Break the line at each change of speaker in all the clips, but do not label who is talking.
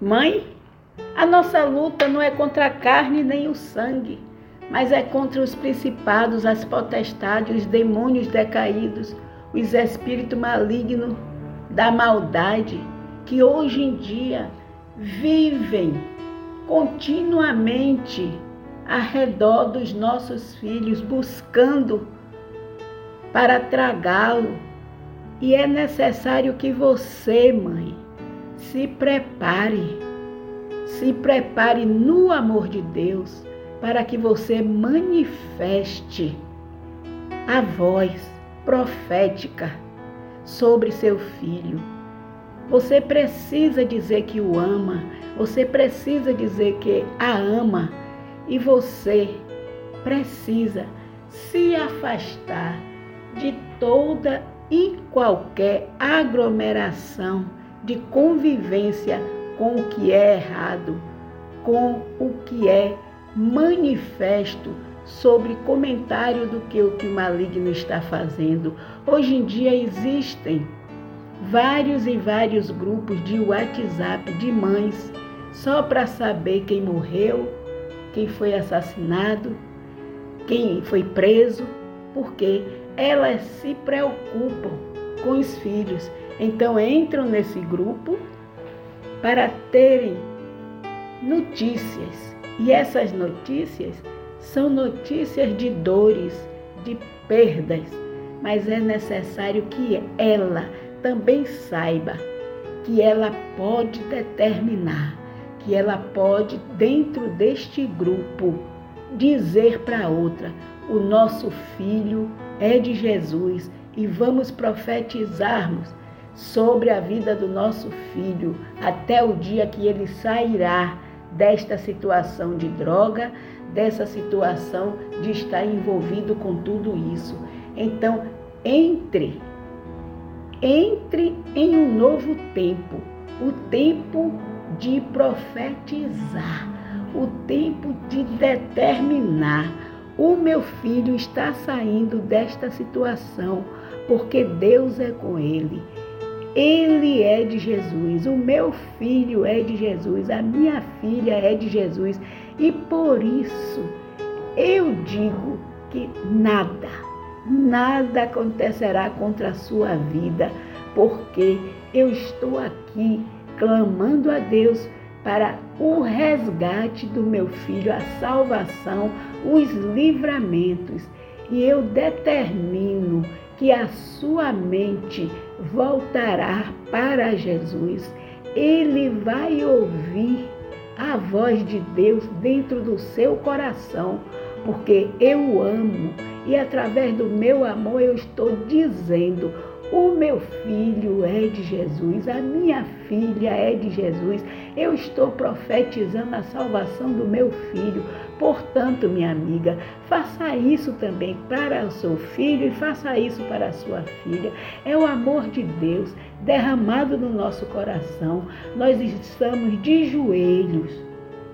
Mãe, a nossa luta não é contra a carne nem o sangue, mas é contra os principados, as potestades, os demônios decaídos, os espíritos malignos da maldade que hoje em dia vivem continuamente ao redor dos nossos filhos, buscando para tragá-lo. E é necessário que você, mãe, se prepare, se prepare no amor de Deus para que você manifeste a voz profética sobre seu filho. Você precisa dizer que o ama, você precisa dizer que a ama. E você precisa se afastar de toda e qualquer aglomeração de convivência com o que é errado, com o que é manifesto sobre comentário do que o que o maligno está fazendo. Hoje em dia existem vários e vários grupos de WhatsApp de mães só para saber quem morreu, quem foi assassinado, quem foi preso, porque elas se preocupam com os filhos. Então entram nesse grupo para terem notícias. E essas notícias são notícias de dores, de perdas, mas é necessário que ela também saiba que ela pode determinar que ela pode, dentro deste grupo, dizer para outra: o nosso filho é de Jesus e vamos profetizarmos sobre a vida do nosso filho até o dia que ele sairá desta situação de droga, dessa situação de estar envolvido com tudo isso. Então, entre, entre em um novo tempo, o tempo de profetizar, o tempo de determinar. O meu filho está saindo desta situação porque Deus é com ele. Ele é de Jesus, o meu filho é de Jesus, a minha filha é de Jesus. E por isso eu digo que nada, nada acontecerá contra a sua vida, porque eu estou aqui clamando a Deus para o resgate do meu filho, a salvação, os livramentos. E eu determino que a sua mente voltará para Jesus. Ele vai ouvir a voz de Deus dentro do seu coração, porque eu amo e através do meu amor eu estou dizendo: o meu filho é de Jesus, a minha filha é de Jesus. Eu estou profetizando a salvação do meu filho. Portanto, minha amiga, faça isso também para o seu filho e faça isso para a sua filha. É o amor de Deus derramado no nosso coração. Nós estamos de joelhos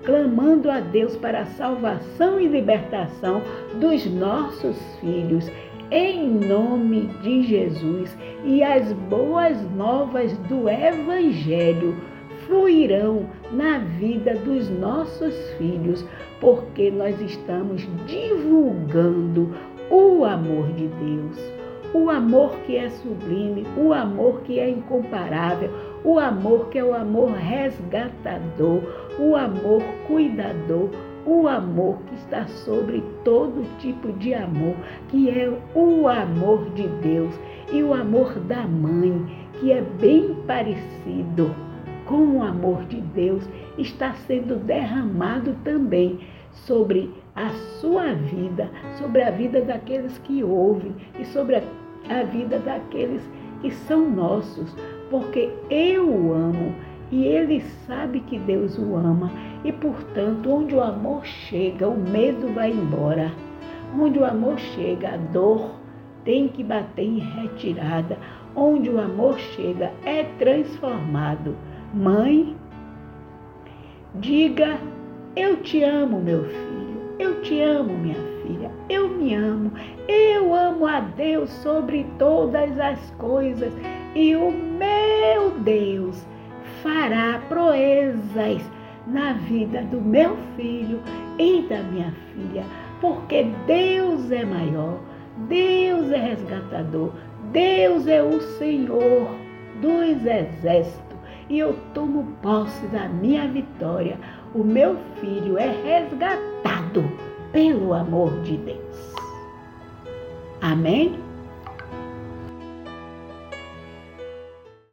clamando a Deus para a salvação e libertação dos nossos filhos em nome de Jesus e as boas novas do Evangelho fluirão na vida dos nossos filhos, porque nós estamos divulgando o amor de Deus. O amor que é sublime, o amor que é incomparável, o amor que é o amor resgatador, o amor cuidador, o amor que está sobre todo tipo de amor, que é o amor de Deus e o amor da mãe, que é bem parecido com o amor de Deus, está sendo derramado também sobre a sua vida, sobre a vida daqueles que ouvem e sobre a, vida daqueles que são nossos, porque eu amo e ele sabe que Deus o ama e, portanto, onde o amor chega, o medo vai embora. Onde o amor chega, a dor tem que bater em retirada. Onde o amor chega, é transformado. Mãe, diga: Eu te amo, meu filho. Eu te amo, minha filha. Eu me amo. Eu amo a Deus sobre todas as coisas. E o meu Deus fará proezas na vida do meu filho e da minha filha, porque Deus é maior, Deus é resgatador, Deus é o Senhor dos exércitos e eu tomo posse da minha vitória. O meu filho é resgatado pelo amor de Deus. Amém?